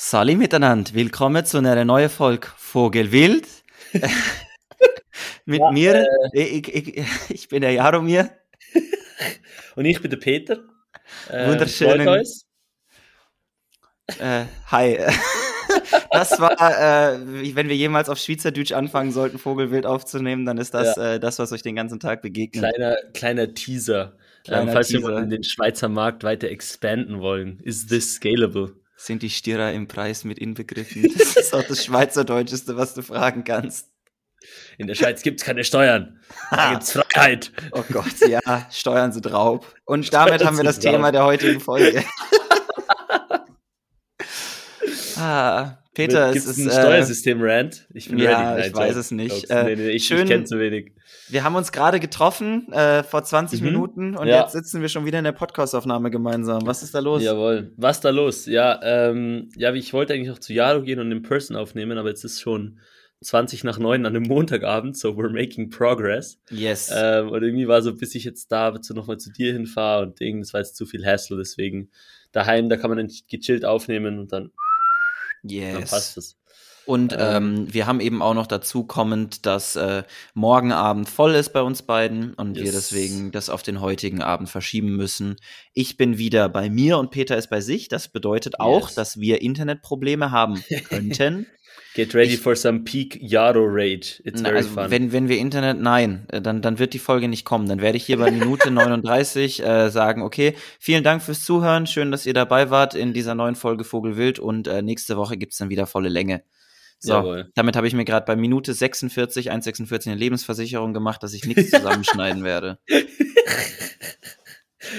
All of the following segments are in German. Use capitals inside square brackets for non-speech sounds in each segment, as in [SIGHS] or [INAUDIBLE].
Sali miteinander, willkommen zu einer neuen Folge Vogelwild. [LAUGHS] Mit Ja, mir, ich, ich, ich bin der Jaromir. [LAUGHS] Und ich bin der Peter. Äh, Wunderschönen-. Äh, hi. [LAUGHS] Das war, äh, wenn wir jemals auf Schweizerdeutsch anfangen sollten, Vogelwild aufzunehmen, dann ist das äh, das, was euch den ganzen Tag begegnet. Kleiner, kleiner Teaser. Kleiner ähm, falls wir Teaser. mal in den Schweizer Markt weiter expanden wollen. Is this scalable? Sind die Stierer im Preis mit inbegriffen? Das ist auch das Schweizerdeutscheste, was du fragen kannst. In der Schweiz gibt's keine Steuern. Da gibt's Freiheit. Oh Gott, ja, Steuern sind Raub. Und damit Steuern haben wir das Raub. Thema der heutigen Folge. [LAUGHS] ah, Peter, es Gibt's ist, ein äh, Steuersystem-Rant? Ich bin ja, ready. ich weiß es nicht. Äh, nee, nee, ich, schön- ich kenne zu wenig. wir haben uns gerade getroffen äh, vor 20 Mhm. Minuten und Ja. jetzt sitzen wir schon wieder in der Podcastaufnahme gemeinsam. Was ist da los? Jawohl. Was da los? Ja, ähm, ja, ich wollte eigentlich noch zu Jaro gehen und in Person aufnehmen, aber jetzt ist schon 20 nach 9 an einem Montagabend, so we're making progress. Yes. Ähm, und irgendwie war so, bis ich jetzt da zu, nochmal zu dir hinfahre und das war jetzt zu viel Hassle, deswegen daheim, da kann man dann gechillt aufnehmen und dann, dann passt yes. es. Und ähm, wir haben eben auch noch dazu kommend, dass äh, morgen Abend voll ist bei uns beiden und wir Yes. deswegen das auf den heutigen Abend verschieben müssen. Ich bin wieder bei mir und Peter ist bei sich. Das bedeutet auch, Yes. dass wir Internetprobleme haben könnten. [LAUGHS] Get ready Ich- for some peak Yaro Rage. It's Na, very also fun. wenn, wenn wir Internet, nein, äh, dann, dann wird die Folge nicht kommen. Dann werde ich hier bei [LAUGHS] Minute 39 äh, sagen, okay, vielen Dank fürs Zuhören, schön, dass ihr dabei wart in dieser neuen Folge Vogelwild und äh, nächste Woche gibt's dann wieder volle Länge. So, Jawohl. damit habe ich mir gerade bei Minute 46, 1,46 eine Lebensversicherung gemacht, dass ich nichts [LAUGHS] zusammenschneiden werde. [LAUGHS]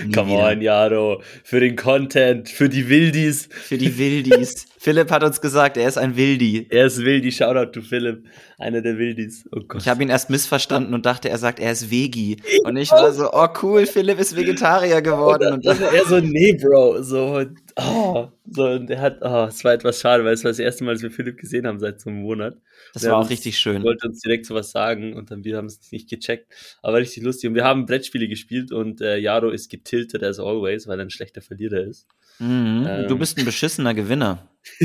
Nie Come wieder. on, Yaro. Für den Content, für die Wildies. Für die Wildis. [LAUGHS] Philipp hat uns gesagt, er ist ein Wildi. Er ist Wildi, Shoutout to Philipp. Einer der Wildies. Oh Gott. Ich habe ihn erst missverstanden und dachte, er sagt, er ist Vegi. Und ich war so, oh cool, Philipp ist Vegetarier geworden. Und Und er so, nee, Bro, so, oh, so, und er hat, oh, es war etwas schade, weil es war das erste Mal, dass wir Philipp gesehen haben seit so einem Monat. das Wir war auch uns- richtig Er schön. wollte uns direkt sowas sagen und dann wir haben es nicht gecheckt, aber richtig lustig. Und wir haben Brettspiele gespielt und äh, Jaro ist getiltet as always, weil er ein schlechter Verlierer ist. Mhm. Ähm. Du bist ein beschissener Gewinner. [LAUGHS]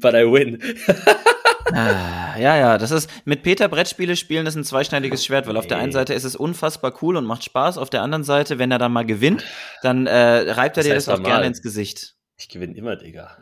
But I win. [LAUGHS] Ah, ja, ja, das ist mit Peter Brettspiele spielen ist ein zweischneidiges Schwert, weil auf der einen Seite ist es unfassbar cool und macht Spaß, auf der anderen Seite, wenn er dann mal gewinnt, dann äh, reibt er Das dir das auch normal. gerne ins Gesicht. Ich gewinne immer, Digga.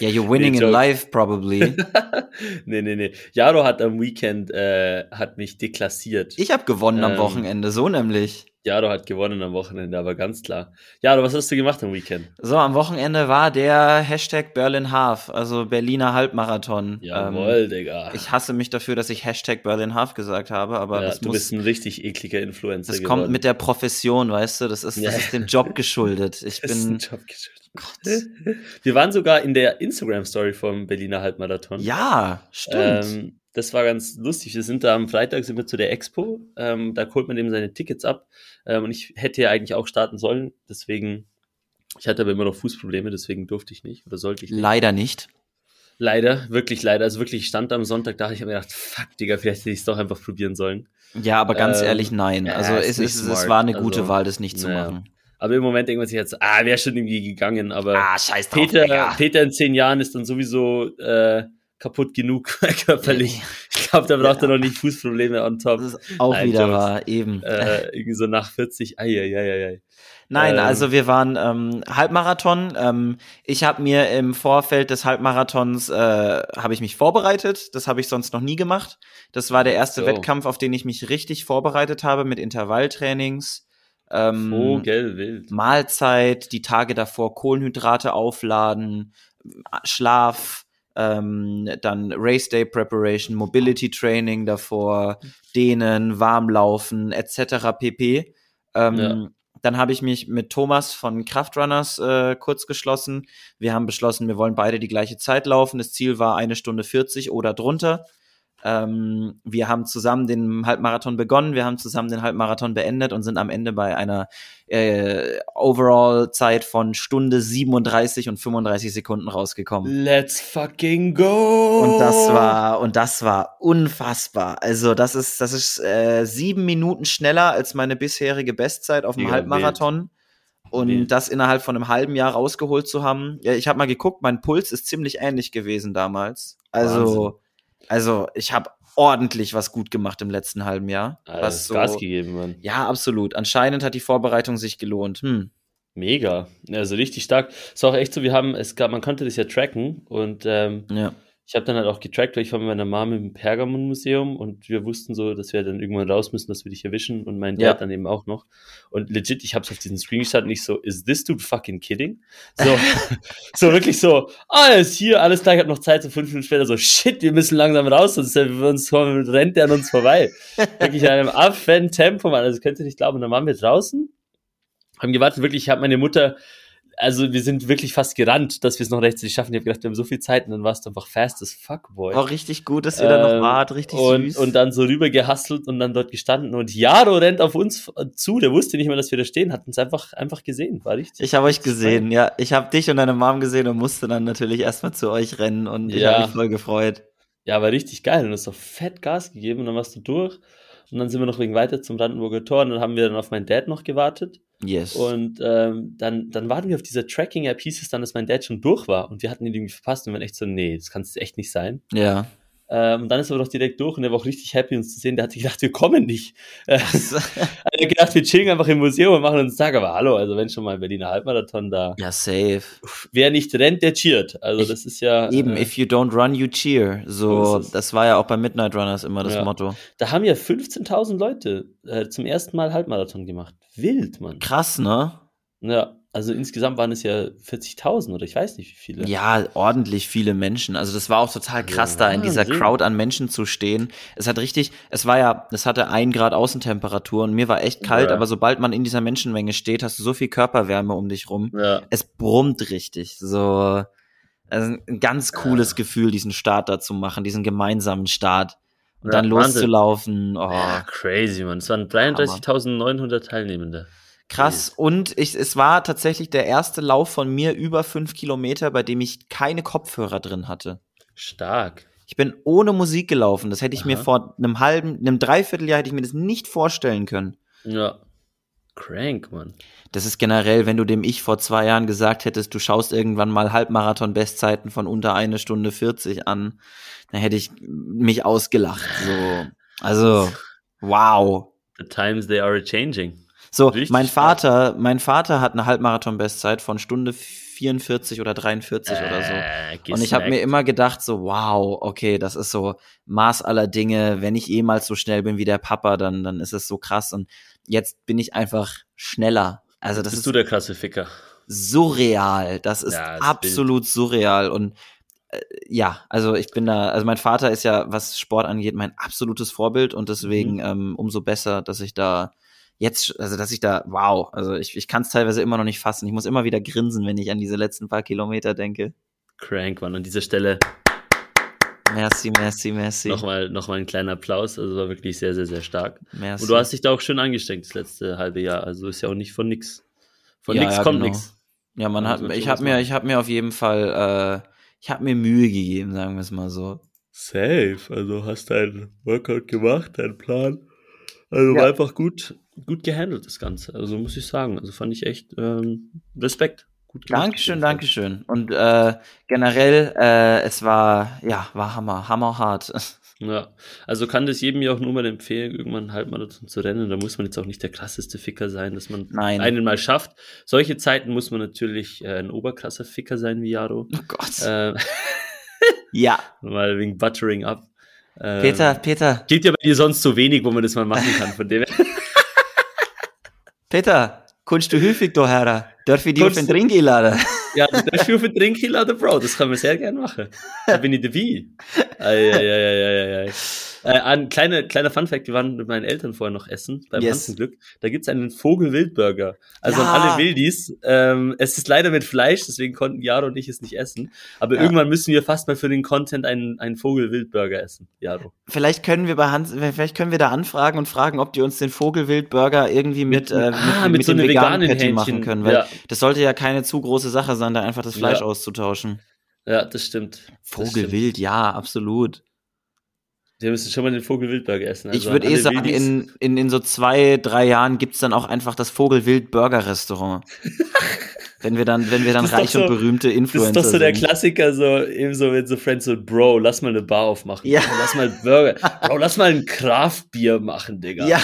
Ja, you're [LAUGHS] winning Nee, in life probably. [LAUGHS] nee, nee, nee. Jaro hat am Weekend, äh, hat mich deklassiert. Ich habe gewonnen am Ähm. Wochenende, so nämlich. Jaro hat gewonnen am Wochenende, aber ganz klar. Jaro, was hast du gemacht am Weekend? So, am Wochenende war der Hashtag Berlin Half, also Berliner Halbmarathon. Jawohl, Ähm, Digga. ich hasse mich dafür, dass ich Hashtag Berlin Half gesagt habe, aber ja, das du muss bist ein richtig ekliger Influencer Das geworden. kommt mit der Profession, weißt du, das ist, Ja. das ist dem Job geschuldet. [LAUGHS] Ich Das ist ein bin, Job geschuldet. Wir waren sogar in der Instagram-Story vom Berliner Halbmarathon. ja, stimmt. Ähm, das war ganz lustig. Wir sind da am Freitag sind wir zu der Expo. Ähm, da holt man eben seine Tickets ab. Ähm, und ich hätte ja eigentlich auch starten sollen. Deswegen, ich hatte aber immer noch Fußprobleme, deswegen durfte ich nicht oder sollte ich nicht. Leider nicht. Leider, wirklich leider. Also wirklich, ich stand am Sonntag da, ich habe mir gedacht, fuck, Digga, vielleicht hätte ich es doch einfach probieren sollen. Ja, aber ganz Ähm, ehrlich, nein. ja, Also ist es, nicht es, war eine gute Also, Wahl, das nicht zu naja. machen. Aber im Moment denkt man sich jetzt, ah, wäre schon irgendwie gegangen, aber scheiß Peter, Peter in zehn Jahren ist dann sowieso äh, kaputt genug [LAUGHS] körperlich. Ich glaube, da braucht er noch nicht Fußprobleme on top. Das ist auch Nein, wieder Jokes. wahr, eben. Äh, irgendwie so nach 40, ai, ai, ai, ai. Nein, ähm, also wir waren ähm, Halbmarathon. Ähm, ich habe mir im Vorfeld des Halbmarathons äh, habe ich mich vorbereitet. Das habe ich sonst noch nie gemacht. Das war der erste So. Wettkampf, auf den ich mich richtig vorbereitet habe mit Intervalltrainings. Ähm, Vogelwild. Mahlzeit, die Tage davor Kohlenhydrate aufladen, Schlaf, ähm, dann Race Day Preparation, Mobility Training davor, Dehnen, Warmlaufen etc. pp. Ähm, Ja. Dann habe ich mich mit Thomas von Kraftrunners äh, kurz geschlossen. Wir haben beschlossen, wir wollen beide die gleiche Zeit laufen. Das Ziel war eine Stunde 40 oder drunter. Ähm, wir haben zusammen den Halbmarathon begonnen, wir haben zusammen den Halbmarathon beendet und sind am Ende bei einer äh, Overall-Zeit von Stunde 37 und 35 Sekunden rausgekommen. Let's fucking go! Und das war und das war unfassbar. Also das ist das ist äh, sieben Minuten schneller als meine bisherige Bestzeit auf dem Mega Halbmarathon. Und Wild. das innerhalb von einem halben Jahr rausgeholt zu haben. Ja, ich habe mal geguckt, mein Puls ist ziemlich ähnlich gewesen damals. Also, also ich habe ordentlich was gut gemacht im letzten halben Jahr. Ah, was so, Gas gegeben, Mann. ja, absolut. Anscheinend hat die Vorbereitung sich gelohnt. Hm. Mega. Also richtig stark. Es war auch echt so, wir haben, es gab, man konnte das ja tracken und ähm, Ja. Ich habe dann halt auch getrackt, weil ich war mit meiner Mom im Pergamon-Museum und wir wussten so, dass wir dann irgendwann raus müssen, dass wir dich erwischen und mein Ja. Dad dann eben auch noch. Und legit, ich habe es auf diesen Screen gestartet und ich so, is this dude fucking kidding? So, [LAUGHS] so wirklich so, ah, er ist hier, alles klar, ich habe noch Zeit, so fünf Minuten später so, shit, wir müssen langsam raus, sonst uns, rennt der an uns vorbei. wirklich in einem Affen-Tempo, Mann, also könnt ihr nicht glauben. Und dann waren wir draußen, haben gewartet, wirklich, ich habe meine Mutter, also wir sind wirklich fast gerannt, dass wir es noch rechtzeitig schaffen. Ich habe gedacht, wir haben so viel Zeit und dann warst du einfach fast as fuck, boy. War richtig gut, dass ihr da noch Ähm, wart. Richtig und, süß. und dann so rüber gehustelt und dann dort gestanden und Jaro rennt auf uns zu, der wusste nicht mehr, dass wir da stehen, hat uns einfach, einfach gesehen, war richtig. Ich habe euch gesehen, ja. Ich habe dich und deine Mom gesehen und musste dann natürlich erstmal zu euch rennen und ich Ja. habe mich voll gefreut. Ja, war richtig geil und du hast doch fett Gas gegeben und dann warst du durch und dann sind wir noch wegen weiter zum Brandenburger Tor und dann haben wir dann auf meinen Dad noch gewartet Yes. und ähm, dann, dann warten wir auf dieser Tracking-App, hieß es dann, dass mein Dad schon durch war und wir hatten ihn irgendwie verpasst und wir waren echt so, nee, das kann es echt nicht sein. ja. Ähm, und dann ist er aber doch direkt durch und er war auch richtig happy, uns zu sehen. Der hat sich gedacht, wir kommen nicht. Äh, [LAUGHS] er hat gedacht, wir chillen einfach im Museum und machen uns Tag. Aber hallo, also wenn schon mal Berliner Halbmarathon da, ja, safe. wer nicht rennt, der cheert. Also Ich- das ist ja, Eben, äh, if you don't run, you cheer. So, das war ja auch bei Midnight Runners immer das Ja. Motto. da haben ja 15.000 Leute äh, zum ersten Mal Halbmarathon gemacht. Wild, Mann. Krass, ne? Ja, also insgesamt waren es ja 40.000 oder ich weiß nicht wie viele. Ja, ordentlich viele Menschen. Also das war auch total krass, Ja, da in dieser Wahnsinn. Crowd an Menschen zu stehen. Es hat richtig, es war ja, es hatte ein Grad Außentemperatur und mir war echt kalt, Ja. aber sobald man in dieser Menschenmenge steht, hast du so viel Körperwärme um dich rum. Ja, Es brummt richtig. So, also ein ganz cooles. Gefühl, diesen Start da zu machen, diesen gemeinsamen Start. Und dann Wahnsinn. loszulaufen. Oh, crazy, Mann. Es waren 33.900 Teilnehmende. Krass. Und ich, es war tatsächlich der erste Lauf von mir über fünf Kilometer, bei dem ich keine Kopfhörer drin hatte. Stark. Ich bin ohne Musik gelaufen. Das hätte ich mir Aha. vor einem halben, einem Dreivierteljahr hätte ich mir das nicht vorstellen können. Ja. Crank, Mann. Das ist generell, wenn du dem Ich vor zwei Jahren gesagt hättest, du schaust irgendwann mal Halbmarathon-Bestzeiten von unter eine Stunde 40 an, dann hätte ich mich ausgelacht. So. Also, wow. The times they are changing. So, Richtig mein stark. Vater, mein Vater hat eine Halbmarathon-Bestzeit von Stunde 44 oder 43 oder so. Äh, Und ich habe mir gesnackt. immer gedacht, so, wow, okay, das ist so Maß aller Dinge. Wenn ich jemals so schnell bin wie der Papa, dann, dann ist es so krass. Und jetzt bin ich einfach schneller. Also das Bist ist du der krasse Ficker? surreal. Das ist Ja, ist absolut surreal. Und äh, ja, also ich bin da, also mein Vater ist ja, was Sport angeht, mein absolutes Vorbild und deswegen Mhm. ähm, umso besser, dass ich da jetzt, also dass ich da, wow, also ich, ich kann es teilweise immer noch nicht fassen. Ich muss immer wieder grinsen, wenn ich an diese letzten paar Kilometer denke. Crank, Mann. An dieser Stelle Merci, merci, merci. nochmal noch mal ein kleiner Applaus. Also war wirklich sehr, sehr, sehr stark. merci. Und du hast dich da auch schön angestrengt das letzte halbe Jahr. Also ist ja auch nicht von nix. Von Ja, nix ja, kommt genau. nix. ja, man Ja, hat, ich habe mir, ich habe mir auf jeden Fall, äh, ich habe mir Mühe gegeben, sagen wir es mal so. Safe. Also hast deinen Workout gemacht, deinen Plan. Also Ja. war einfach gut, gut gehandelt, das Ganze. Also muss ich sagen. Also fand ich echt ähm, Respekt. Gut gemacht. Dankeschön, Dankeschön. Und äh, generell, äh, es war, ja, war Hammer, hammerhart. [LAUGHS] Ja, also kann das jedem ja auch nur mal empfehlen, irgendwann einen Halbmarathon zu rennen. Da muss man jetzt auch nicht der krasseste Ficker sein, dass man Nein. einen mal schafft. Solche Zeiten muss man natürlich äh, ein oberkrasser Ficker sein wie Jaro. Oh Gott. Äh, [LAUGHS] ja, [LAUGHS] mal wegen Buttering up. Ähm, Peter, Peter, Geht ja bei dir sonst so wenig, wo man das mal machen kann. Von dem her. Peter, kannst du häufig da her? Darf ich dich auf Kannst den du- Drink einladen? [LAUGHS] Ja, dafür auf den Drink laden, Bro. Das kann man sehr gern machen. Da bin ich dabei. Ei, ei, ei, ei, ei, ei. Äh, ein kleiner, kleiner Funfact, wir waren mit meinen Eltern vorher noch essen, beim Yes. Hansenglück. Da gibt's einen Vogel-Wildburger. Also Ja. an alle Wildis. Ähm, es ist leider mit Fleisch, deswegen konnten Jaro und ich es nicht essen. Aber Ja. irgendwann müssen wir fast mal für den Content einen, einen Vogel-Wildburger essen, Jaro. Vielleicht können wir bei Hans, vielleicht können wir da anfragen und fragen, ob die uns den Vogelwildburger irgendwie mit, Mit- äh, mit, ah, mit, mit so einem veganen veganen Patty machen können, weil Ja. das sollte ja keine zu große Sache sein, da einfach das Fleisch auszutauschen. Ja, das stimmt. Das stimmt. Vogelwild, ja, absolut. Wir müssen schon mal den Vogelwildburger essen. ich Also würde an eh sagen, Wildis. in, in, in so zwei, drei Jahren gibt's dann auch einfach das Vogelwild-Burger-Restaurant. [LAUGHS] wenn wir dann, wenn wir dann Das reich und so- berühmte Das Influencer ist doch so der sind. Klassiker, so eben so mit so Friends so, Bro, lass mal eine Bar aufmachen. Ja. Bro, lass mal Burger. [LAUGHS] Bro, lass mal ein Craft-Bier machen, Digga. Ja.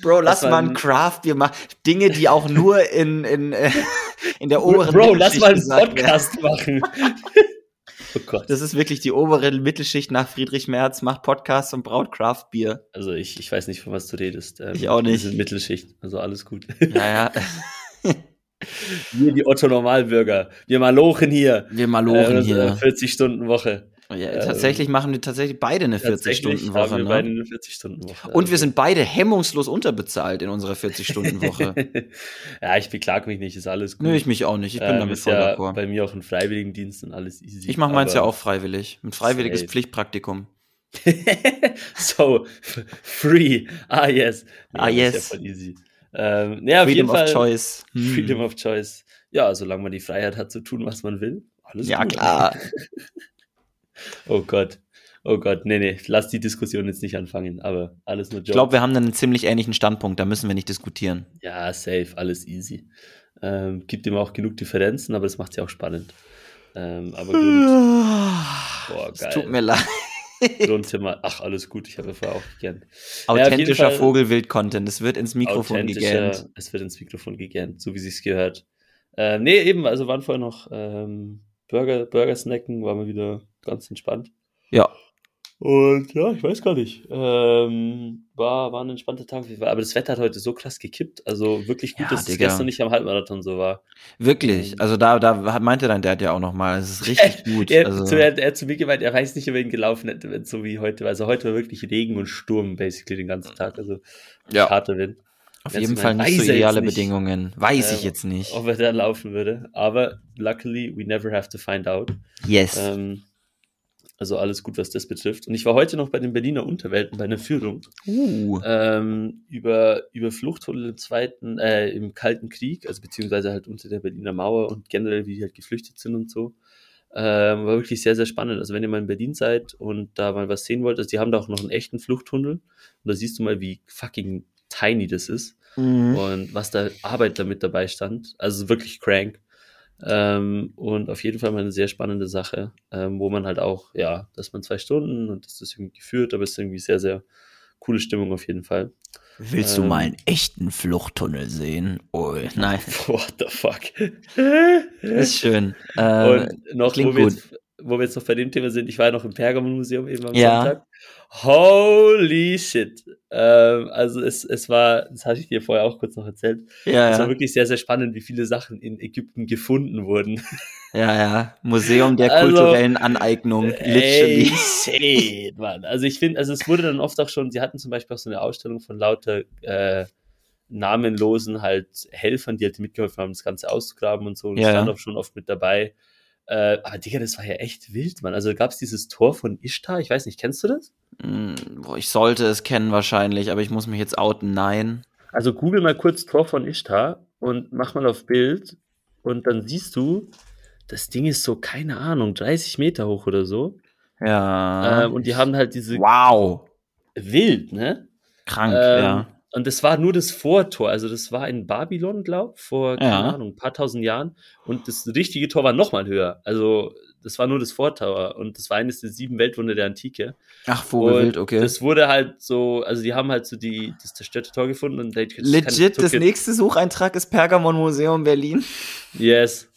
Bro. Lass Lass mal ein Craft-Bier machen. Dinge, die auch nur in, in, äh, in der oberen Bro, lass Mittelschicht mal einen gesagt werden. Podcast [LAUGHS] machen. Oh. Das ist wirklich die obere Mittelschicht nach Friedrich Merz, macht Podcasts und braut Craft-Bier. Also ich, ich weiß nicht, von was du redest. Ähm, Ich auch nicht. Wir sind Mittelschicht, also alles gut. Naja, [LAUGHS] Wir, die Otto-Normalbürger. Wir Malochen hier. wir malochen Äh, hier. 40-Stunden-Woche. Ja, ähm, tatsächlich machen wir tatsächlich beide eine Tatsächlich 40-Stunden-Woche. haben wir beide Ne? eine 40-Stunden-Woche. Und wir Also- sind beide hemmungslos unterbezahlt in unserer 40-Stunden-Woche. [LAUGHS] ja, ich beklage mich nicht, ist alles gut. Nö, ich mich auch nicht. Ich bin Ähm, damit voll ja d'accord. bei mir auch ein Freiwilligendienst und alles easy. Ich mache meins ja auch freiwillig. Ein freiwilliges Safe. Pflichtpraktikum. [LAUGHS] so, free. Ah, yes. Ah, das ist yes. Ja voll easy. Ähm, ja, Freedom of Choice. Hm. Freedom of Choice. Ja, solange man die Freiheit hat zu tun, was man will. Alles Ja, gut. klar. [LAUGHS] [LAUGHS] Oh Gott. Oh Gott, nee, nee, lass die Diskussion jetzt nicht anfangen, aber alles nur Joke. Ich glaube, wir haben einen ziemlich ähnlichen Standpunkt. Da müssen wir nicht diskutieren. Ja, safe, alles easy. Ähm, gibt immer auch genug Differenzen, aber das macht ja auch spannend. Ähm, aber gut, [SIGHS] Boah, Es geil. tut mir leid. Grundthema. Ach, alles gut, ich habe ja vorher auch jeden Authentischer Fall- Vogelwild-Content. Es wird ins Mikrofon gegähnt. Es wird ins Mikrofon gegähnt, so wie sich's gehört. Ähm, nee, eben, also waren vorher noch ähm, Burger, Burger snacken, waren wir wieder ganz entspannt. Ja. Und ja, ich weiß gar nicht. Ähm, war, war ein entspannter Tag. Aber das Wetter hat heute so krass gekippt. Also wirklich gut, Ja, dass es Digga. gestern nicht am Halbmarathon so war. Wirklich. Ähm. Also da, da meinte dein Dad ja auch nochmal. Es ist richtig [LAUGHS] gut. Er, Also, zu, er, er hat zu mir gemeint, er weiß nicht, ob er ihn gelaufen hätte, wenn es so wie heute war. Also heute war wirklich Regen und Sturm basically den ganzen Tag. Also ja, harter Wind. auf jeden Fall nicht so ideale. Bedingungen. Weiß ich Ähm, jetzt nicht. Ob er da laufen würde. Aber luckily, we never have to find out. Yes. Ähm, also alles gut, was das betrifft. Und ich war heute noch bei den Berliner Unterwelten bei einer Führung uh. ähm, über, über Fluchttunnel im Zweiten, äh, im Kalten Krieg, also beziehungsweise halt unter der Berliner Mauer und generell, wie die halt geflüchtet sind und so. Ähm, war wirklich sehr, sehr spannend. Also wenn ihr mal in Berlin seid und da mal was sehen wollt, also die haben da auch noch einen echten Fluchttunnel und da siehst du mal, wie fucking tiny das ist Mhm. und was da Arbeit damit dabei stand. Also wirklich crank. Ähm, und auf jeden Fall mal eine sehr spannende Sache, ähm, wo man halt auch, ja, dass man zwei Stunden und das ist irgendwie geführt, aber es ist irgendwie sehr, sehr coole Stimmung auf jeden Fall. Willst du ähm, mal einen echten Fluchttunnel sehen? Oh, nein. [LAUGHS] What the fuck? Ist schön. [LAUGHS] Äh, und noch, klingt wo wir, jetzt, wo wir jetzt noch bei dem Thema sind, ich war ja noch im Pergamon-Museum eben am Ja. Sonntag. Holy shit. Ähm, also es, es war, das hatte ich dir vorher auch kurz noch erzählt, ja, es war ja. wirklich sehr, sehr spannend, wie viele Sachen in Ägypten gefunden wurden. ja, ja. Museum der Also, kulturellen Aneignung. Ey, Literally. shit, Mann. Also ich finde, also es wurde dann oft auch schon, sie hatten zum Beispiel auch so eine Ausstellung von lauter äh, namenlosen halt Helfern, die halt mitgeholfen haben, das Ganze auszugraben und so. Und Ja, ich stand auch schon oft mit dabei. Äh, aber Digga, das war ja echt wild, Mann. Also gab es dieses Tor von Ishtar, ich weiß nicht, kennst du das? Hm, boah, ich sollte es kennen wahrscheinlich, aber ich muss mich jetzt outen. Nein. Also google mal kurz Tor von Ishtar und mach mal auf Bild und dann siehst du, das Ding ist so, keine Ahnung, 30 Meter hoch oder so. Ja. Ähm, und die haben halt diese wow. wild, ne? Krank, Ähm, ja. Und das war nur das Vortor. Also das war in Babylon, glaub, vor, keine Ja. Ahnung, ein paar tausend Jahren. Und das richtige Tor war nochmal höher. Also das war nur das Vortor. Und das war eines der sieben Weltwunder der Antike. Ach, Vogelwild, okay. Das wurde halt so, also die haben halt so die, das zerstörte Tor gefunden. Und Legit, took das nächste Sucheintrag ist Pergamon Museum Berlin. Yes.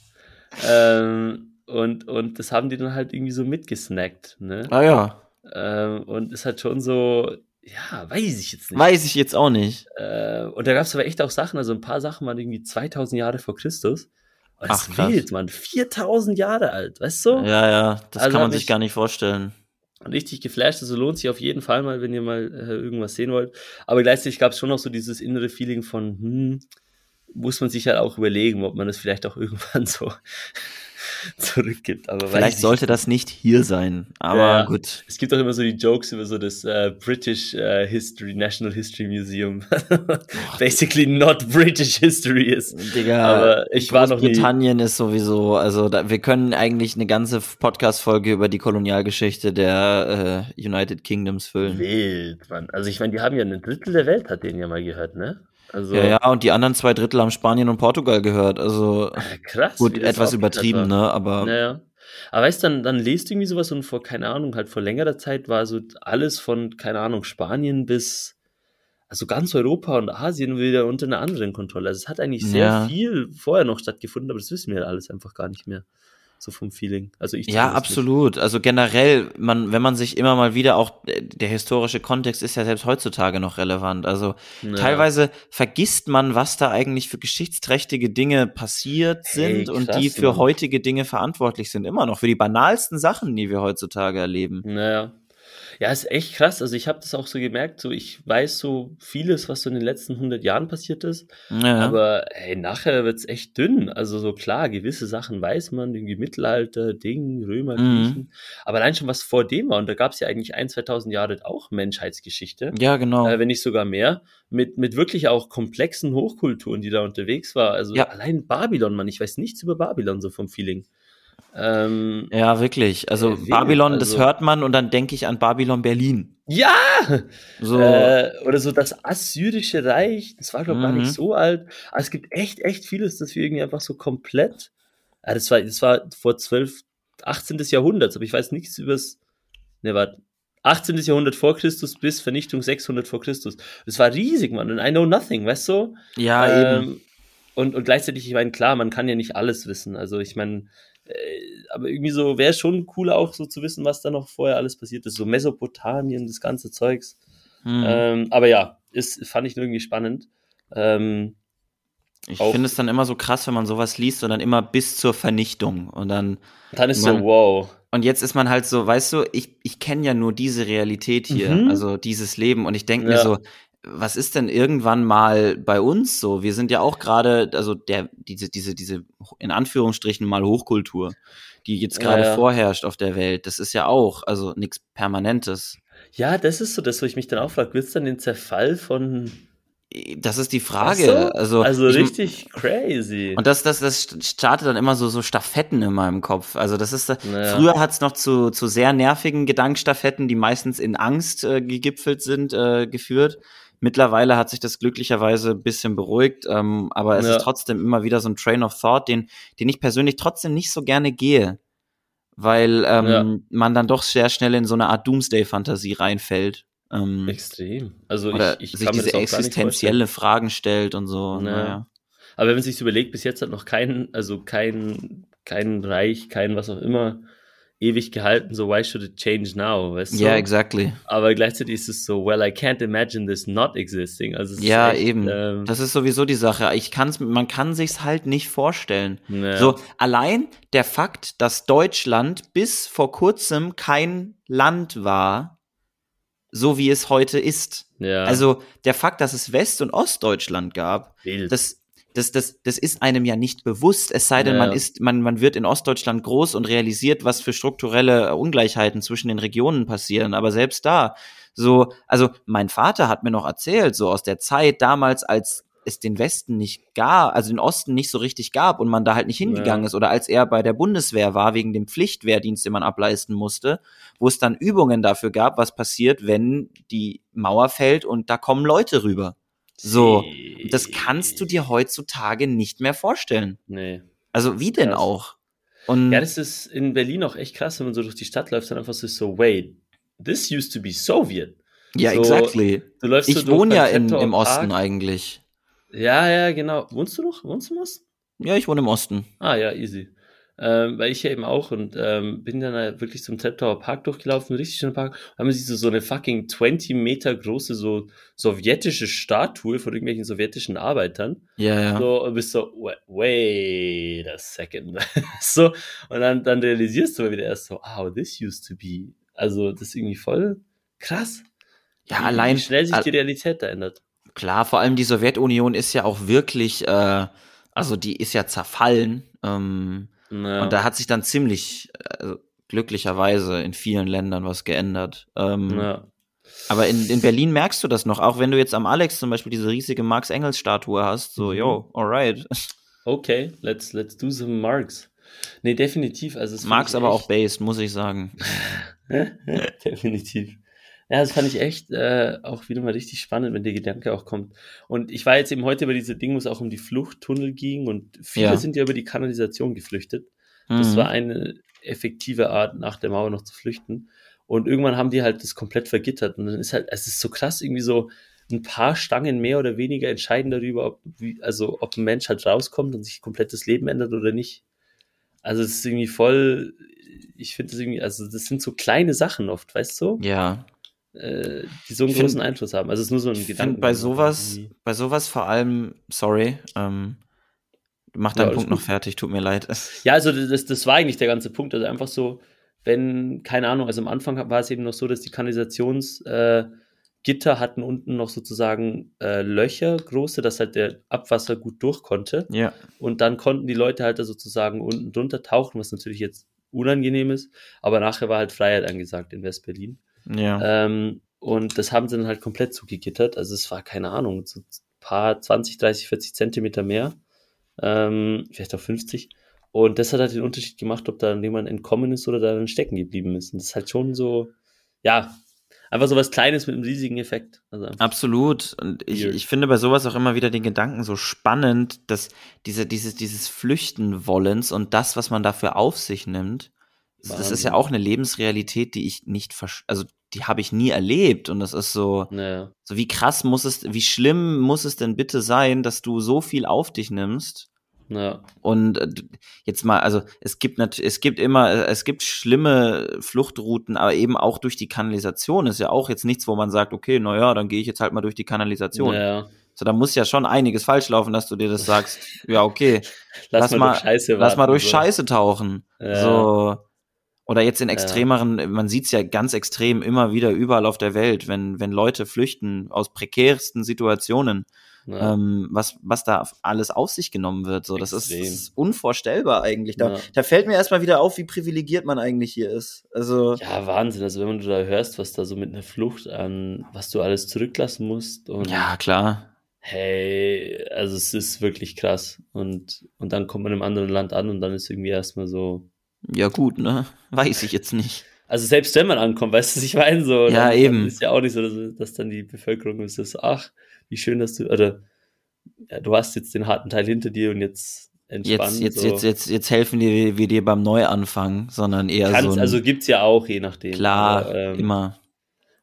ähm, und, und das haben die dann halt irgendwie so mitgesnackt, ne? Ah ja. Ähm, und ist halt schon so, ja, weiß ich jetzt nicht. Weiß ich jetzt auch nicht. Äh, und da gab es aber echt auch Sachen, also ein paar Sachen waren irgendwie 2000 Jahre vor Christus. Und das Ach, krass. wild, Mann. 4000 Jahre alt, weißt du? Ja, ja, das Also kann man sich gar nicht vorstellen. Richtig geflasht, also lohnt sich auf jeden Fall mal, wenn ihr mal äh, irgendwas sehen wollt. Aber gleichzeitig gab es schon noch so dieses innere Feeling von, hm, muss man sich halt auch überlegen, ob man das vielleicht auch [LAUGHS] irgendwann so [LAUGHS] zurückgibt. Aber Vielleicht sollte das nicht hier sein, aber ja, gut. Es gibt auch immer so die Jokes über so das uh, British uh, History, National History Museum. [LAUGHS] Basically not British History ist. Digga, aber ich war noch nie. Britannien ist sowieso, also da, wir können eigentlich eine ganze Podcast-Folge über die Kolonialgeschichte der uh, United Kingdoms füllen. Wild, Mann. Also ich meine, die haben ja ein Drittel der Welt, hat denen ja mal gehört, ne? Also, ja, ja, und die anderen zwei Drittel haben Spanien und Portugal gehört. Also [LAUGHS] krass. Gut, etwas übertrieben, ne? Aber. Naja. Aber weißt du, dann, dann lest du irgendwie sowas und vor, keine Ahnung, halt vor längerer Zeit war so alles von, keine Ahnung, Spanien bis, also ganz Europa und Asien wieder unter einer anderen Kontrolle. Also es hat eigentlich sehr ja. viel vorher noch stattgefunden, aber das wissen wir alles einfach gar nicht mehr so vom Feeling. Also ich ja absolut. Nicht. Also generell, man, wenn man sich immer mal wieder auch äh, der historische Kontext ist ja selbst heutzutage noch relevant. Also ja. teilweise vergisst man, was da eigentlich für geschichtsträchtige Dinge passiert sind hey, krass, und die für Mann. heutige Dinge verantwortlich sind. Immer noch für die banalsten Sachen, die wir heutzutage erleben. Naja, ja, ist echt krass. Also ich habe das auch so gemerkt, so ich weiß so vieles, was so in den letzten 100 Jahren passiert ist, ja. aber hey, nachher wird's echt dünn. Also so klar, gewisse Sachen weiß man, irgendwie Mittelalter, Ding, Römer, mhm. Griechen, aber allein schon was vor dem war und da gab's ja eigentlich ein, 2000 Jahre auch Menschheitsgeschichte. Ja, genau. Äh, wenn nicht sogar mehr, mit, mit wirklich auch komplexen Hochkulturen, die da unterwegs war. Also ja. allein Babylon, man, ich weiß nichts über Babylon so vom Feeling. Ähm, ja, wirklich. Also äh, Babylon, also, das hört man und dann denke ich an Babylon Berlin. Ja! So. Äh, oder so das Assyrische Reich, das war, glaube ich, mhm. gar nicht mhm. so alt. Aber es gibt echt, echt vieles, das wir irgendwie einfach so komplett. Ja, das war, das war vor 12, 18. Jahrhunderts, aber ich weiß nichts übers. Ne, warte. 18. Jahrhundert vor Christus bis Vernichtung 600 vor Christus. Das war riesig, Mann. Und I know nothing, weißt du? Ja, ähm, eben. Und, und gleichzeitig, ich meine, klar, man kann ja nicht alles wissen. Also ich meine, aber irgendwie so wäre schon cooler auch so zu wissen, was da noch vorher alles passiert ist. So Mesopotamien, das ganze Zeugs. Hm. Ähm, aber ja, ist, fand ich irgendwie spannend. Ähm, ich finde es dann immer so krass, wenn man sowas liest und dann immer bis zur Vernichtung und dann. Dann ist man, so, wow. Und jetzt ist man halt so, weißt du, ich, ich kenne ja nur diese Realität hier, mhm. also dieses Leben und ich denke ja. mir so, was ist denn irgendwann mal bei uns so? Wir sind ja auch gerade, also der, diese, diese, diese, in Anführungsstrichen mal Hochkultur, die jetzt gerade ja, vorherrscht auf der Welt, das ist ja auch, also nichts Permanentes. Ja, das ist so das, wo ich mich dann auch frage, wird es dann den Zerfall von das ist die Frage. So? Also, also richtig crazy. Und das, das, das startet dann immer so, so Staffetten in meinem Kopf. Also das ist, naja. früher hat's noch zu, zu sehr nervigen Gedankstaffetten, die meistens in Angst äh, gegipfelt sind, äh, geführt. Mittlerweile hat sich das glücklicherweise ein bisschen beruhigt, ähm, aber es ja. ist trotzdem immer wieder so ein Train of Thought, den, den ich persönlich trotzdem nicht so gerne gehe, weil ähm, ja. man dann doch sehr schnell in so eine Art Doomsday-Fantasie reinfällt. Ähm, Extrem. Also ich, ich sich diese existenzielle Fragen stellt und so. Ja. Naja. Aber wenn man sich überlegt, bis jetzt hat noch kein, also kein, kein Reich, kein was auch immer ewig gehalten, so why should it change now, weißt du? Ja, yeah, exactly. Aber gleichzeitig ist es so, well, I can't imagine this not existing. Also ja, echt, eben. Ähm, das ist sowieso die Sache. Ich kann's, man kann sich's halt nicht vorstellen. Ja. So allein der Fakt, dass Deutschland bis vor kurzem kein Land war, so wie es heute ist. Ja. Also der Fakt, dass es West- und Ostdeutschland gab, Wild. das das, das, das ist einem ja nicht bewusst, es sei denn, ja. man ist, man, man wird in Ostdeutschland groß und realisiert, was für strukturelle Ungleichheiten zwischen den Regionen passieren. Aber selbst da, so, also mein Vater hat mir noch erzählt, so aus der Zeit damals, als es den Westen nicht gab, also den Osten nicht so richtig gab und man da halt nicht hingegangen ja. ist, oder als er bei der Bundeswehr war, wegen dem Pflichtwehrdienst, den man ableisten musste, wo es dann Übungen dafür gab, was passiert, wenn die Mauer fällt und da kommen Leute rüber. So, das kannst du dir heutzutage nicht mehr vorstellen. Nee. Also wie denn krass. auch? Und ja, das ist in Berlin auch echt krass, wenn man so durch die Stadt läuft, dann einfach so, so wait, this used to be Soviet. Ja, so, exactly. Du läufst ich so wohne ja in, im Osten Park. eigentlich. Ja, ja, genau. Wohnst du noch? Wohnst du im Osten? Ja, ich wohne im Osten. Ah, ja, easy ähm, weil ich ja eben auch und ähm, bin dann halt wirklich zum Treptower Park durchgelaufen, richtig schöner Park, haben wir so, so eine fucking 20 Meter große so sowjetische Statue von irgendwelchen sowjetischen Arbeitern. Ja, ja. So, und bist so, wait a second. [LAUGHS] so, und dann, dann realisierst du mal wieder erst so, wow, this used to be. Also, das ist irgendwie voll krass. Ja, wie, allein. Wie schnell sich die Realität da ändert. Klar, vor allem die Sowjetunion ist ja auch wirklich, äh, also die ist ja zerfallen. Ähm, Ja. Und da hat sich dann ziemlich, also glücklicherweise in vielen Ländern was geändert. Ähm, ja. Aber in, in Berlin merkst du das noch, auch wenn du jetzt am Alex zum Beispiel diese riesige Marx-Engels-Statue hast, so, mhm. yo, alright. Okay, let's, let's do some Marx. Nee, definitiv. Also Marx aber auch based, muss ich sagen. [LAUGHS] definitiv. Ja, das fand ich echt äh, auch wieder mal richtig spannend, wenn der Gedanke auch kommt. Und ich war jetzt eben heute bei dieser Ding, wo es auch um die Fluchttunnel ging und viele ja. sind ja über die Kanalisation geflüchtet. Das mhm. war eine effektive Art, nach der Mauer noch zu flüchten. Und irgendwann haben die halt das komplett vergittert. Und dann ist halt, es ist so krass, irgendwie so ein paar Stangen mehr oder weniger entscheiden darüber, ob, wie, also ob ein Mensch halt rauskommt und sich komplett das Leben ändert oder nicht. Also es ist irgendwie voll, ich finde das irgendwie, also das sind so kleine Sachen oft, weißt du? Ja. Äh, die so einen find, großen Einfluss haben. Also es ist nur so ein Gedanke. Bei sowas, bei sowas vor allem, sorry, ähm, mach deinen ja, Punkt noch fertig, tut mir leid. [LAUGHS] Ja, also das, das war eigentlich der ganze Punkt. Also einfach so, wenn, keine Ahnung, also am Anfang war es eben noch so, dass die Kanalisationsgitter äh, hatten unten noch sozusagen äh, Löcher, große, dass halt der Abwasser gut durch konnte. Ja. Und dann konnten die Leute halt da sozusagen unten drunter tauchen, was natürlich jetzt unangenehm ist, aber nachher war halt Freiheit angesagt in West-Berlin. Ja. Ähm, und das haben sie dann halt komplett zugegittert. Also es war, keine Ahnung, so ein paar 20, 30, 40 Zentimeter mehr. Ähm, vielleicht auch 50. Und das hat halt den Unterschied gemacht, ob da jemand entkommen ist oder da dann stecken geblieben ist. Und das ist halt schon so, ja, einfach so was Kleines mit einem riesigen Effekt. Also Absolut. Und ich, ich finde bei sowas auch immer wieder den Gedanken so spannend, dass diese, dieses, dieses Flüchten wollens und das, was man dafür auf sich nimmt, Wahnsinn. Das ist ja auch eine Lebensrealität, die ich nicht, also die habe ich nie erlebt und das ist so, naja. so wie krass muss es, wie schlimm muss es denn bitte sein, dass du so viel auf dich nimmst ja. Und äh, jetzt mal, also es gibt natürlich, es gibt immer, äh, es gibt schlimme Fluchtrouten, aber eben auch durch die Kanalisation ist ja auch jetzt nichts, wo man sagt, okay, naja, dann gehe ich jetzt halt mal durch die Kanalisation. Ja. So, da muss ja schon einiges falsch laufen, dass du dir das sagst, ja, okay, [LAUGHS] lass, lass mal, Scheiße lass mal durch so. Scheiße tauchen. Ja. So, oder jetzt in extremeren, ja. man sieht es ja ganz extrem immer wieder überall auf der Welt, wenn, wenn Leute flüchten aus prekärsten Situationen, ja. ähm, was, was da alles auf sich genommen wird. So, das ist, das ist, unvorstellbar eigentlich. Da, ja. da fällt mir erstmal wieder auf, wie privilegiert man eigentlich hier ist. Also. Ja, Wahnsinn. Also wenn du da hörst, was da so mit einer Flucht an, was du alles zurücklassen musst. Und ja, klar. Hey, also es ist wirklich krass. Und, und dann kommt man im anderen Land an und dann ist irgendwie erstmal so, ja, gut, ne? Weiß ich jetzt nicht. Also selbst wenn man ankommt, weißt du, ich meine? So, ja, dann, eben. Dann ist ja auch nicht so, dass, dass dann die Bevölkerung ist so, ach, wie schön, dass du, oder ja, du hast jetzt den harten Teil hinter dir und jetzt entspannt. Jetzt, jetzt, so. jetzt, jetzt, jetzt helfen wir, wir dir beim Neuanfang, sondern eher Kannst, so. Ein, also gibt's ja auch, je nachdem. Klar, aber, ähm, immer.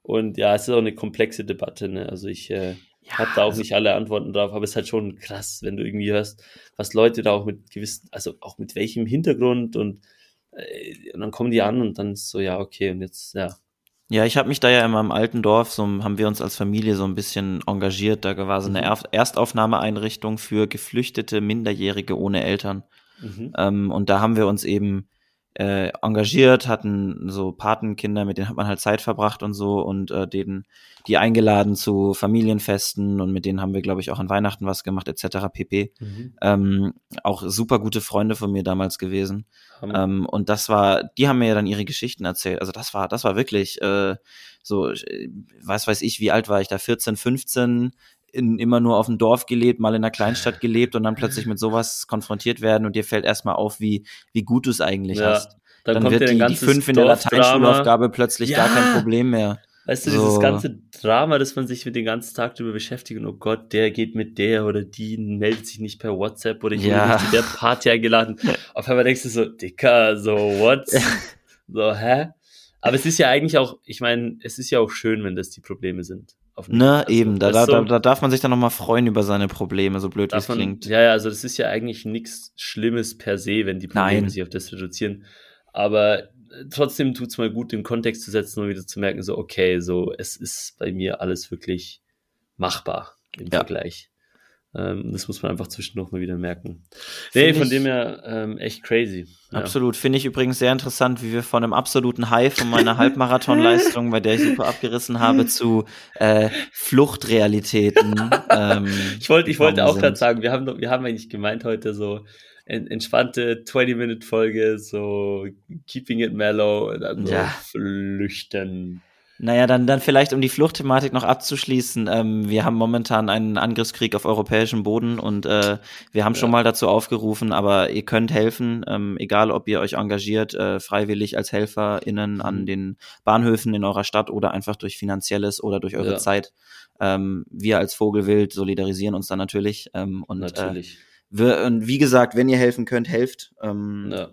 Und ja, es ist auch eine komplexe Debatte, ne? Also ich äh, ja, habe da auch also, nicht alle Antworten drauf, aber es ist halt schon krass, wenn du irgendwie hörst, was Leute da auch mit gewissen, also auch mit welchem Hintergrund und und dann kommen die an und dann ist so, ja, okay, und jetzt, ja. Ja, ich habe mich da ja in meinem alten Dorf, so haben wir uns als Familie so ein bisschen engagiert. Da war so eine mhm. Erstaufnahmeeinrichtung für geflüchtete Minderjährige ohne Eltern. Mhm. Ähm, und da haben wir uns eben äh, engagiert, hatten so Patenkinder, mit denen hat man halt Zeit verbracht und so und äh, denen die eingeladen zu Familienfesten und mit denen haben wir, glaube ich, auch an Weihnachten was gemacht, etc. pp. Mhm. Ähm, auch super gute Freunde von mir damals gewesen. Ähm, und das war, die haben mir ja dann ihre Geschichten erzählt. Also das war, das war wirklich äh, so, was weiß ich, wie alt war ich da? 14, 15, in, immer nur auf dem Dorf gelebt, mal in einer Kleinstadt gelebt und dann plötzlich mit sowas konfrontiert werden und dir fällt erstmal auf, wie, wie gut du es eigentlich ja, hast. Dann, dann wird die, die fünf in der Lateinschulaufgabe plötzlich ja. gar kein Problem mehr. Weißt du, so. dieses ganze Drama, dass man sich mit den ganzen Tag darüber beschäftigt und oh Gott, der geht mit der oder die meldet sich nicht per WhatsApp oder ich ja. wurde zu der Party eingeladen. [LAUGHS] Auf einmal denkst du so, Dicker, so what? so, hä? Aber es ist ja eigentlich auch, ich meine, es ist ja auch schön, wenn das die Probleme sind. Ne, also, eben, da, da, so, da, darf man sich dann nochmal freuen über seine Probleme, so blöd wie es klingt. Ja, ja, also das ist ja eigentlich nichts Schlimmes per se, wenn die Probleme Nein. sich auf das reduzieren. Aber äh, trotzdem tut es mal gut, den Kontext zu setzen und wieder zu merken, so, okay, so, es ist bei mir alles wirklich machbar im ja. Vergleich. Ähm, das muss man einfach zwischendurch mal wieder merken. Nee, von dem her ähm, echt crazy. Ja. Absolut. Finde ich übrigens sehr interessant, wie wir von einem absoluten High von meiner Halbmarathonleistung, [LAUGHS] bei der ich super abgerissen habe, zu äh, Fluchtrealitäten. ähm, [LAUGHS] ich wollte ich wollte auch gerade sagen, wir haben, wir haben eigentlich gemeint heute so, en entspannte 20-Minute-Folge, so keeping it mellow, und dann so Ja. flüchten. Naja, dann, dann vielleicht, um die Fluchtthematik noch abzuschließen. Ähm, wir haben momentan einen Angriffskrieg auf europäischem Boden und äh, wir haben schon Ja. mal dazu aufgerufen, aber ihr könnt helfen, ähm, egal ob ihr euch engagiert, äh, freiwillig als HelferInnen an Mhm. den Bahnhöfen in eurer Stadt oder einfach durch finanzielles oder durch eure Ja. Zeit. Ähm, wir als Vogelwild solidarisieren uns dann natürlich. Ähm, und, äh, Natürlich. wir, und wie gesagt, wenn ihr helfen könnt, helft. Ähm, ja.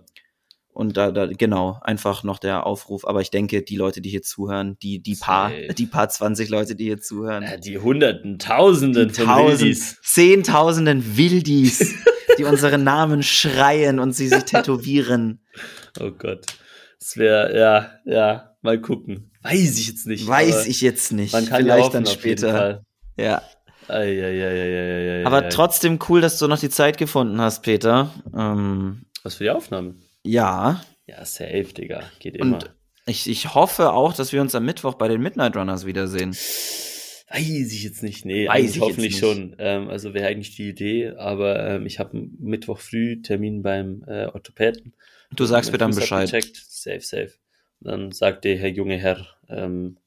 Und da, da, genau, einfach noch der Aufruf. Aber ich denke, die Leute, die hier zuhören, die, die paar, Safe. die paar 20 Leute, die hier zuhören, Ja, die Hunderten, Tausenden von tausend, Wildis. zehntausenden Wildis, die unsere Namen schreien und sie sich [LAUGHS] tätowieren. Oh Gott. Das wäre, ja, ja, mal gucken. Weiß ich jetzt nicht. Weiß ich jetzt nicht. Man kann ja Vielleicht hoffen, dann später. Ja. Ei, ei, ei, Aber trotzdem cool, dass du noch die Zeit gefunden hast, Peter. Ähm, Was für die Aufnahme? Ja. Ja, safe, Digga. Geht immer. Und ich, ich hoffe auch, dass wir uns am Mittwoch bei den Midnight Runners wiedersehen. Weiß ich jetzt nicht. Nee, Weiß eigentlich ich hoffentlich nicht. schon. Ähm, also wäre eigentlich die Idee, aber ähm, ich habe Mittwoch früh Termin beim äh, Orthopäden. Du sagst mir dann Fuß Bescheid. abgecheckt. Safe, safe. Und dann sagt der Herr junge Herr, ähm,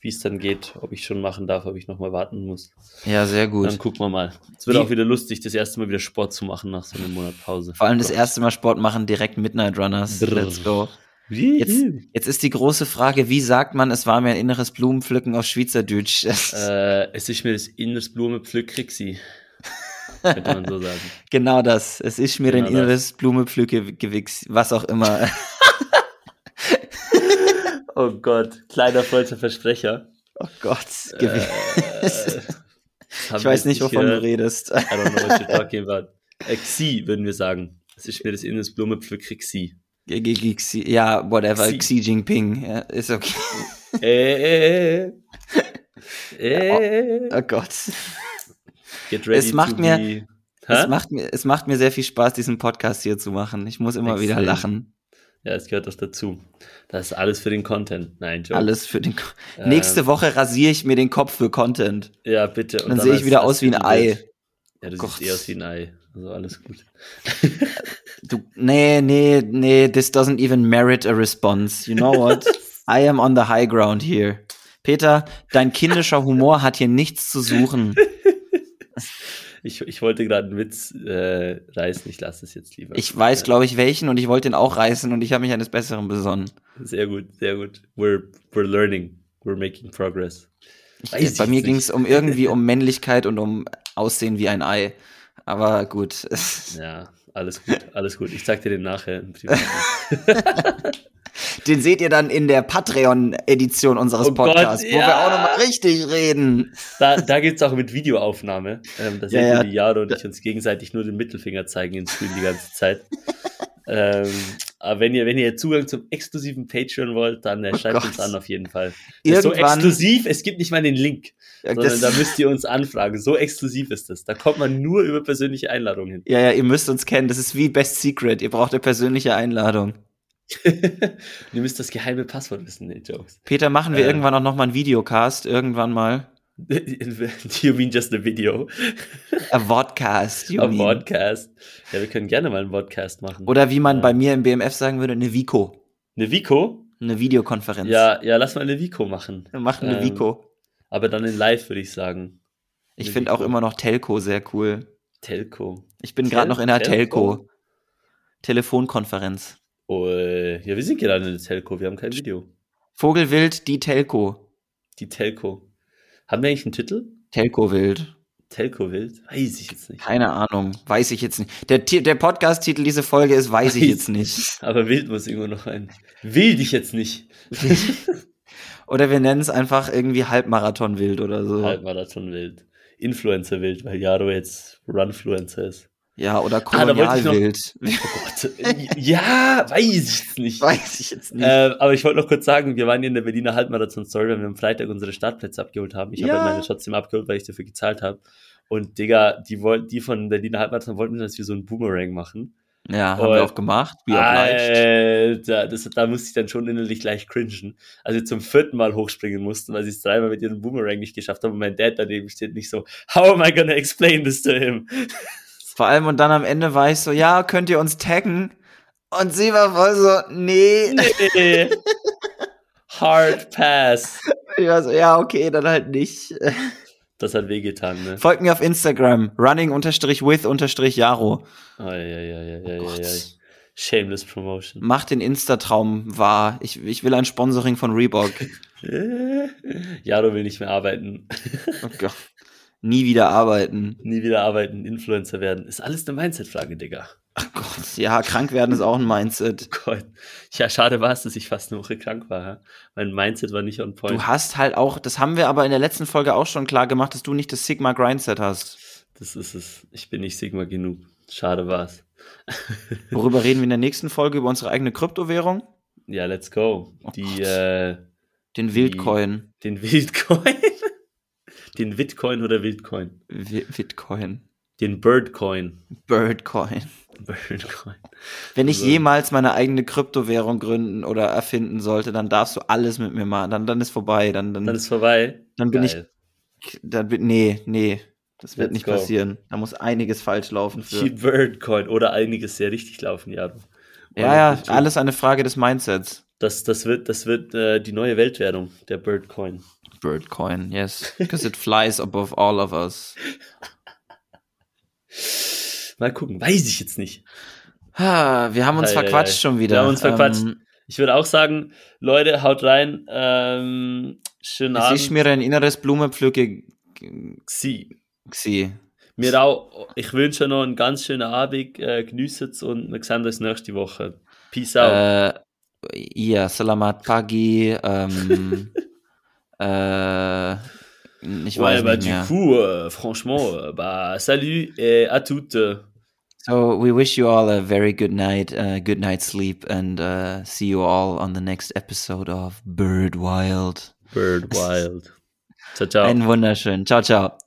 wie es dann geht, ob ich schon machen darf, ob ich noch mal warten muss. Ja, sehr gut. Dann gucken wir mal. Es wird Wie- auch wieder lustig, das erste Mal wieder Sport zu machen nach so einem Monat Pause. Vor allem das erste Mal Sport machen, direkt Midnight Runners. Brrr. Let's go. Jetzt, jetzt ist die große Frage, wie sagt man, es war mir ein inneres Blumenpflücken auf Schweizerdeutsch? [LAUGHS] Äh, es ist mir das inneres Blumenpflück Krixi. Könnte man so [LAUGHS] sagen. genau das. Es ist mir Genau ein inneres Blumenpflückegewichs, was auch immer. [LAUGHS] Oh Gott, kleiner falscher Versprecher. oh Gott. Äh, Gewichs. haben ich weiß nicht, wovon du gehört. redest. I don't know what you're talking about. Äh, Xi, würden wir sagen. Es ist mir das inneres Blumenpflück Xi. Ja, whatever. Xi. Xi Jinping. Ja, ist okay. Äh, äh, äh. Oh Gott. Get ready Es macht to mir- be- Es macht, mir, es macht mir sehr viel Spaß, diesen Podcast hier zu machen. Ich muss immer wieder Extrem. lachen. Ja, es gehört doch dazu. Das ist alles für den Content. Nein, Joke. Alles für den. Ko Ähm, Nächste Woche rasiere ich mir den Kopf für Content. Ja, bitte. Und Dann sehe ich wieder aus wie ein. Ei. Ja, du Gott. siehst eh aus wie ein Ei. Also alles gut. Du, nee, nee, nee, this doesn't even merit a response. You know what? [LAUGHS] I am on the high ground here. Peter, dein kindischer Humor hat hier nichts zu suchen. [LAUGHS] Ich, ich wollte gerade einen Witz äh, reißen. Ich lasse es jetzt lieber. Ich weiß, glaube ich, welchen und ich wollte ihn auch reißen und ich habe mich eines Besseren besonnen. Sehr gut, sehr gut. We're, we're learning. We're making progress. Ich, bei mir ging es um irgendwie um Männlichkeit und um Aussehen wie ein Ei. Aber gut. Ja, alles gut, alles gut. Ich sag dir den nachher. im Privaten. [LAUGHS] [LAUGHS] Den seht ihr dann in der Patreon-Edition unseres Oh Gott, Podcasts, wo wir ja. auch nochmal richtig reden. da da geht's auch mit Videoaufnahme. Ähm, da Ja, sehen ja. wir die Jahre und ich uns gegenseitig nur den Mittelfinger zeigen in Screen die ganze Zeit. ähm, aber wenn ihr, wenn ihr Zugang zum exklusiven Patreon wollt, dann äh, Oh schreibt Gott. uns an auf jeden Fall. Das ist so Irgendwann- exklusiv, es gibt nicht mal den Link, Ja, sondern da müsst ihr uns anfragen. So exklusiv ist das. Da kommt man nur über persönliche Einladungen hin. Ja, ja, ihr müsst uns kennen. Das ist wie Best Secret. Ihr braucht eine persönliche Einladung. [LAUGHS] ihr müsst das geheime Passwort wissen, nee, Jokes. Peter, machen wir Äh. irgendwann auch nochmal einen Videocast. Irgendwann mal. [LAUGHS] You mean just a video? A Vodcast. A mean. Podcast. Ja, wir können gerne mal einen Podcast machen. Oder wie man Ja. bei mir im BMF sagen würde, eine Vico. Eine Vico? Eine Videokonferenz. Ja, ja, lass mal eine Vico machen. Wir machen eine Ähm, Vico. Aber dann in live, würde ich sagen. Ich finde auch immer noch Telco sehr cool. Telco. Ich bin gerade noch in der Telco? Telco. Telefonkonferenz. Oh, ja, wir sind gerade in der Telco, wir haben kein Video. Vogelwild, die Telco. Die Telco. Haben wir eigentlich einen Titel? Telco wild. Telco Wild? Weiß ich jetzt nicht. Keine Ahnung. Weiß ich jetzt nicht. Der, der Podcast-Titel dieser Folge ist Weiß ich Weiß jetzt nicht. [LAUGHS] Aber Wild muss irgendwo noch ein. Will dich jetzt nicht. [LAUGHS] Oder wir nennen es einfach irgendwie Halbmarathon wild oder so. Halbmarathon Wild. Influencer Wild, weil Jaro jetzt Runfluencer ist. Ja, oder Ah, Kolonialwild. [LAUGHS] Oh Gott. ja, weiß ich jetzt nicht. Weiß ich jetzt nicht. Äh, aber ich wollte noch kurz sagen, wir waren hier in der Berliner Halbmarathon-Story, weil wir am Freitag unsere Startplätze abgeholt haben. Ich habe Ja. halt meine trotzdem abgeholt, weil ich dafür gezahlt habe. Und Digga, die, wollten, die von Berliner Halbmarathon wollten, dass wir so einen Boomerang machen. ja, haben und- wir auch gemacht. Wie obliged. Alter, das, da musste ich dann schon innerlich gleich cringen. Als wir zum vierten Mal hochspringen mussten, weil sie es dreimal mit ihrem Boomerang nicht geschafft haben und mein Dad daneben steht nicht so, how am I gonna explain this to him? [LAUGHS] Vor allem und dann am Ende war ich so, ja, könnt ihr uns taggen? Und sie war voll so, nee. Nee. Hard Pass. Ich war so, ja, okay, dann halt nicht. Das hat wehgetan, ne? Folgt mir auf Instagram, running-with-jaro. Oh, ja, ja, ja, ja, ja. Shameless Promotion. Macht den Insta-Traum wahr. Ich, ich will ein Sponsoring von Reebok. [LAUGHS] Jaro will nicht mehr arbeiten. Oh Gott. Nie wieder arbeiten. Nie wieder arbeiten, Influencer werden. Ist alles eine Mindset-Frage, Digga. Ach Gott, ja, krank werden ist auch ein Mindset. Gott. Ja, schade war es, dass ich fast eine Woche krank war. Ja? Mein Mindset war nicht on point. Du hast halt auch, das haben wir aber in der letzten Folge auch schon klar gemacht, dass du nicht das Sigma Grindset hast. Das ist es. Ich bin nicht Sigma genug. Schade war's. [LAUGHS] Worüber reden wir in der nächsten Folge? Über unsere eigene Kryptowährung? Ja, let's go. Oh Die, äh, Den Wildcoin. den Wildcoin. Den Bitcoin oder Wildcoin. Wi- Bitcoin. Den Birdcoin. Birdcoin. Birdcoin. Wenn ich Also- jemals meine eigene Kryptowährung gründen oder erfinden sollte, dann darfst du alles mit mir machen. Dann, dann ist vorbei. Dann, dann, Dann ist vorbei. dann bin Geil. ich, dann bin, nee, nee. Das wird Let's nicht go. passieren. Da muss einiges falsch laufen Die für. Birdcoin oder einiges sehr richtig laufen, ja. Ja, ja, alles eine Frage des Mindsets. Das, das wird, das wird äh, die neue Weltwährung, der Birdcoin. Birdcoin, yes. Because it flies above all of us. Mal gucken, weiß ich jetzt nicht. Ah, wir haben uns Ei, ei, verquatscht ei. schon wieder. Wir haben uns verquatscht. Ähm, Ich würde auch sagen, Leute, haut rein. Ähm, schönen es ist Abend. mir ein inneres Blumenpflücke Sie. gsi. Mir auch, ich wünsche noch einen ganz schönen Abend, äh, genießt's und wir sehen uns nächste Woche. Peace out. Äh, ja, Salamat Pagi. Ähm, äh, [LAUGHS] ich weiß ouais, bah nicht du coup, euh, franchement, euh, bah salut et à toutes. So we wish you all a very good night, uh, good night's sleep, and uh, see you all on the next episode of Bird Wild. Bird Wild. Ciao, ciao. Einen wunderschönen. Ciao, ciao.